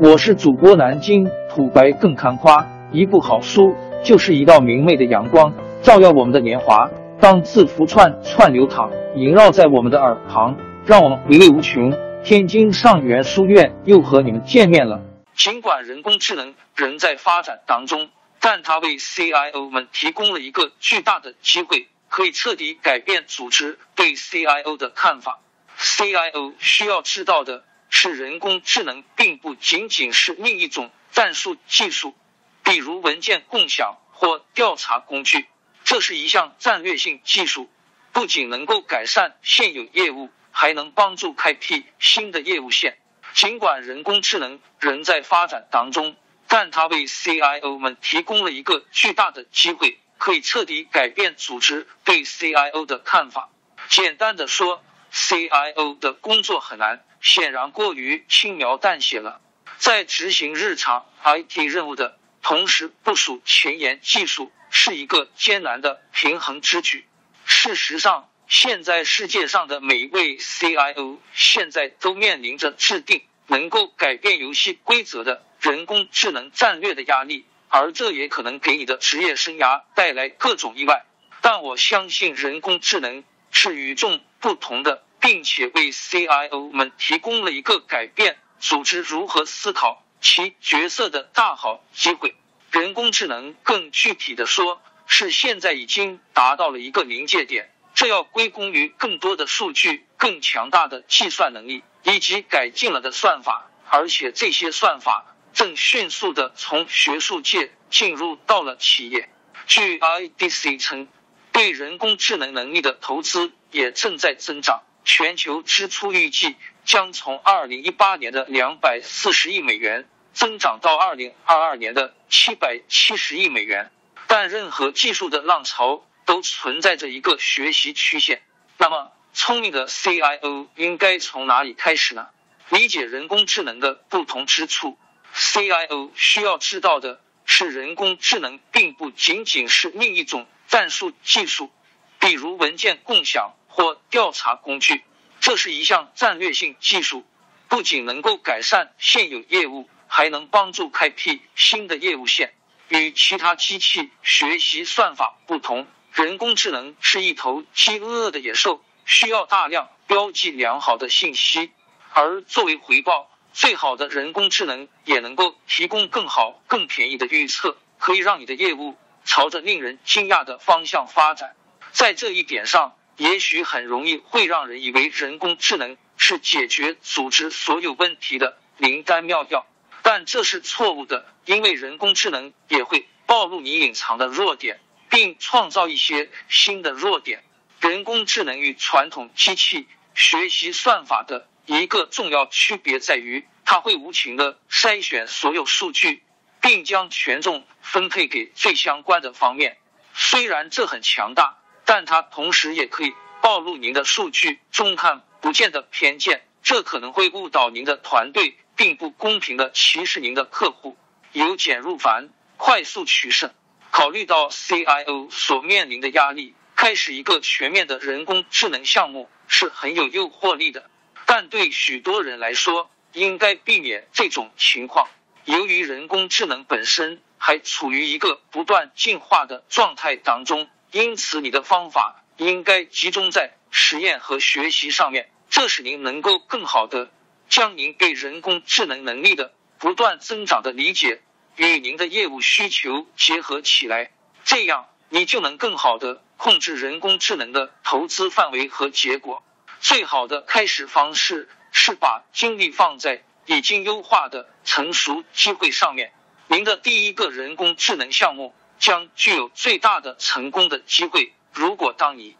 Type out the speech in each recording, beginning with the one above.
我是主播南京土白更看花，一部好书就是一道明媚的阳光，照耀我们的年华。当字符串串流淌，萦绕在我们的耳旁，让我们回味无穷。天津上元书院又和你们见面了。尽管人工智能仍在发展当中，但它为 CIO 们提供了一个巨大的机会，可以彻底改变组织对 CIO 的看法。CIO 需要知道的是，人工智能并不仅仅是另一种战术技术，比如文件共享或调查工具。这是一项战略性技术，不仅能够改善现有业务。还能帮助开辟新的业务线。尽管人工智能仍在发展当中，但它为 CIO 们提供了一个巨大的机会，可以彻底改变组织对 CIO 的看法。简单的说，CIO 的工作很难，显然过于轻描淡写了。在执行日常 IT 任务的同时，部署前沿技术是一个艰难的平衡之举。事实上，现在世界上的每一位 CIO 现在都面临着制定能够改变游戏规则的人工智能战略的压力，而这也可能给你的职业生涯带来各种意外。但我相信人工智能是与众不同的，并且为 CIO 们提供了一个改变组织如何思考其角色的大好机会。人工智能更具体的说，是现在已经达到了一个临界点。这要归功于更多的数据、更强大的计算能力以及改进了的算法，而且这些算法正迅速的从学术界进入到了企业。据 IDC 称，对人工智能能力的投资也正在增长，全球支出预计将从二零一八年的两百四十亿美元增长到二零二二年的七百七十亿美元。但任何技术的浪潮。都存在着一个学习曲线。那么，聪明的 CIO 应该从哪里开始呢？理解人工智能的不同之处，CIO 需要知道的是，人工智能并不仅仅是另一种战术技术，比如文件共享或调查工具。这是一项战略性技术，不仅能够改善现有业务，还能帮助开辟新的业务线。与其他机器学习算法不同。人工智能是一头饥饿的野兽，需要大量标记良好的信息，而作为回报，最好的人工智能也能够提供更好、更便宜的预测，可以让你的业务朝着令人惊讶的方向发展。在这一点上，也许很容易会让人以为人工智能是解决组织所有问题的灵丹妙药，但这是错误的，因为人工智能也会暴露你隐藏的弱点。并创造一些新的弱点。人工智能与传统机器学习算法的一个重要区别在于，它会无情的筛选所有数据，并将权重分配给最相关的方面。虽然这很强大，但它同时也可以暴露您的数据中看不见的偏见，这可能会误导您的团队，并不公平的歧视您的客户。由简入繁，快速取胜。考虑到 CIO 所面临的压力，开始一个全面的人工智能项目是很有诱惑力的。但对许多人来说，应该避免这种情况。由于人工智能本身还处于一个不断进化的状态当中，因此你的方法应该集中在实验和学习上面，这使您能够更好的将您对人工智能能力的不断增长的理解。与您的业务需求结合起来，这样你就能更好的控制人工智能的投资范围和结果。最好的开始方式是把精力放在已经优化的成熟机会上面。您的第一个人工智能项目将具有最大的成功的机会。如果当你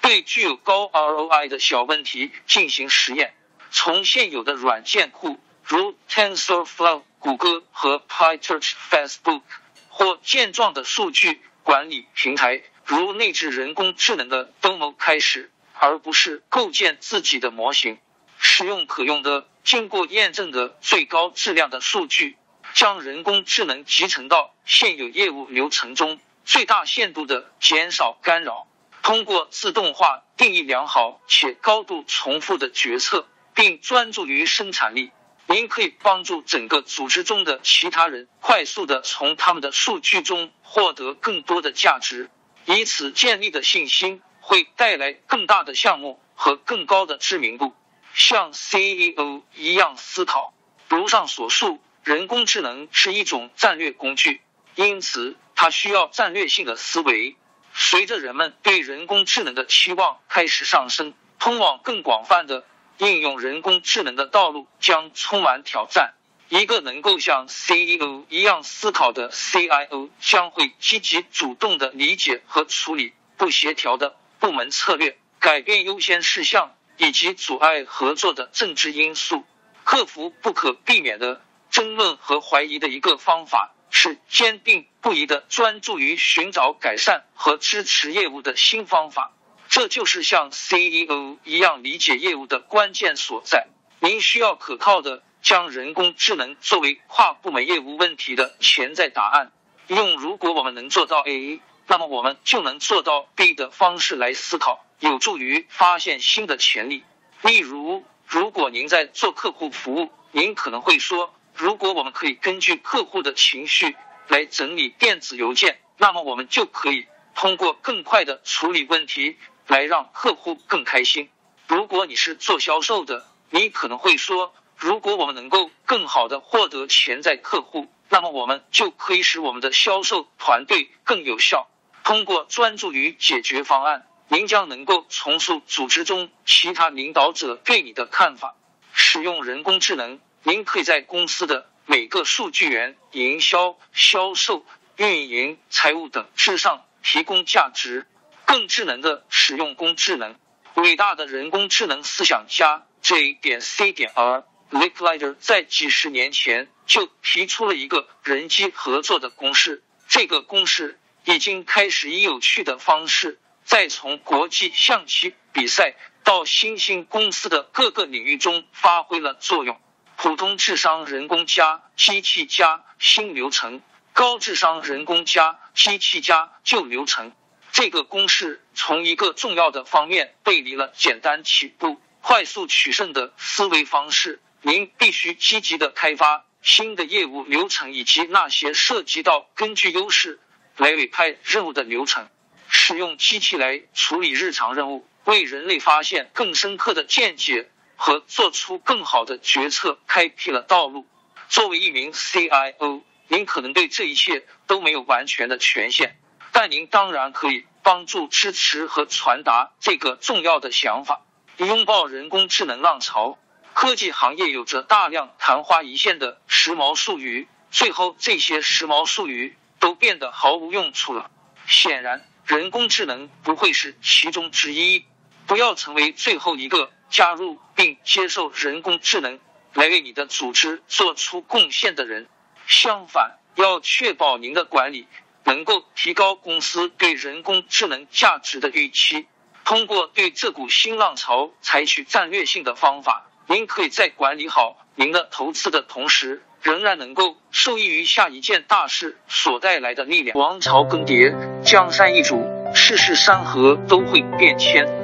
对具有高 ROI 的小问题进行实验，从现有的软件库如 TensorFlow。谷歌和 PyTorch、Facebook 或健壮的数据管理平台，如内置人工智能的 Domo 开始，而不是构建自己的模型。使用可用的、经过验证的最高质量的数据，将人工智能集成到现有业务流程中，最大限度的减少干扰。通过自动化定义良好且高度重复的决策，并专注于生产力。您可以帮助整个组织中的其他人快速的从他们的数据中获得更多的价值，以此建立的信心会带来更大的项目和更高的知名度。像 CEO 一样思考。如上所述，人工智能是一种战略工具，因此它需要战略性的思维。随着人们对人工智能的期望开始上升，通往更广泛的应用人工智能的道路将充满挑战。一个能够像 CEO 一样思考的 CIO 将会积极主动的理解和处理不协调的部门策略，改变优先事项。以及阻碍合作的政治因素，克服不可避免的争论和怀疑的一个方法是坚定不移的专注于寻找改善和支持业务的新方法。这就是像 CEO 一样理解业务的关键所在。您需要可靠的将人工智能作为跨部门业务问题的潜在答案，用如果我们能做到 A，那么我们就能做到 B 的方式来思考。有助于发现新的潜力。例如，如果您在做客户服务，您可能会说：“如果我们可以根据客户的情绪来整理电子邮件，那么我们就可以通过更快的处理问题来让客户更开心。”如果你是做销售的，你可能会说：“如果我们能够更好的获得潜在客户，那么我们就可以使我们的销售团队更有效。”通过专注于解决方案。您将能够重塑组织中其他领导者对你的看法。使用人工智能，您可以在公司的每个数据源、营销、销售、运营、财务等之上提供价值。更智能的使用工智能，伟大的人工智能思想家 J 点 C 点 R Licklider 在几十年前就提出了一个人机合作的公式。这个公式已经开始以有趣的方式。在从国际象棋比赛到新兴公司的各个领域中发挥了作用。普通智商人工加机器加新流程，高智商人工加机器加旧流程。这个公式从一个重要的方面背离了简单起步、快速取胜的思维方式。您必须积极的开发新的业务流程，以及那些涉及到根据优势来委派任务的流程。使用机器来处理日常任务，为人类发现更深刻的见解和做出更好的决策开辟了道路。作为一名 CIO，您可能对这一切都没有完全的权限，但您当然可以帮助支持和传达这个重要的想法。拥抱人工智能浪潮，科技行业有着大量昙花一现的时髦术语，最后这些时髦术语都变得毫无用处了。显然。人工智能不会是其中之一。不要成为最后一个加入并接受人工智能来为你的组织做出贡献的人。相反，要确保您的管理能够提高公司对人工智能价值的预期。通过对这股新浪潮采取战略性的方法，您可以在管理好您的投资的同时。仍然能够受益于下一件大事所带来的力量。王朝更迭，江山易主，世事山河都会变迁。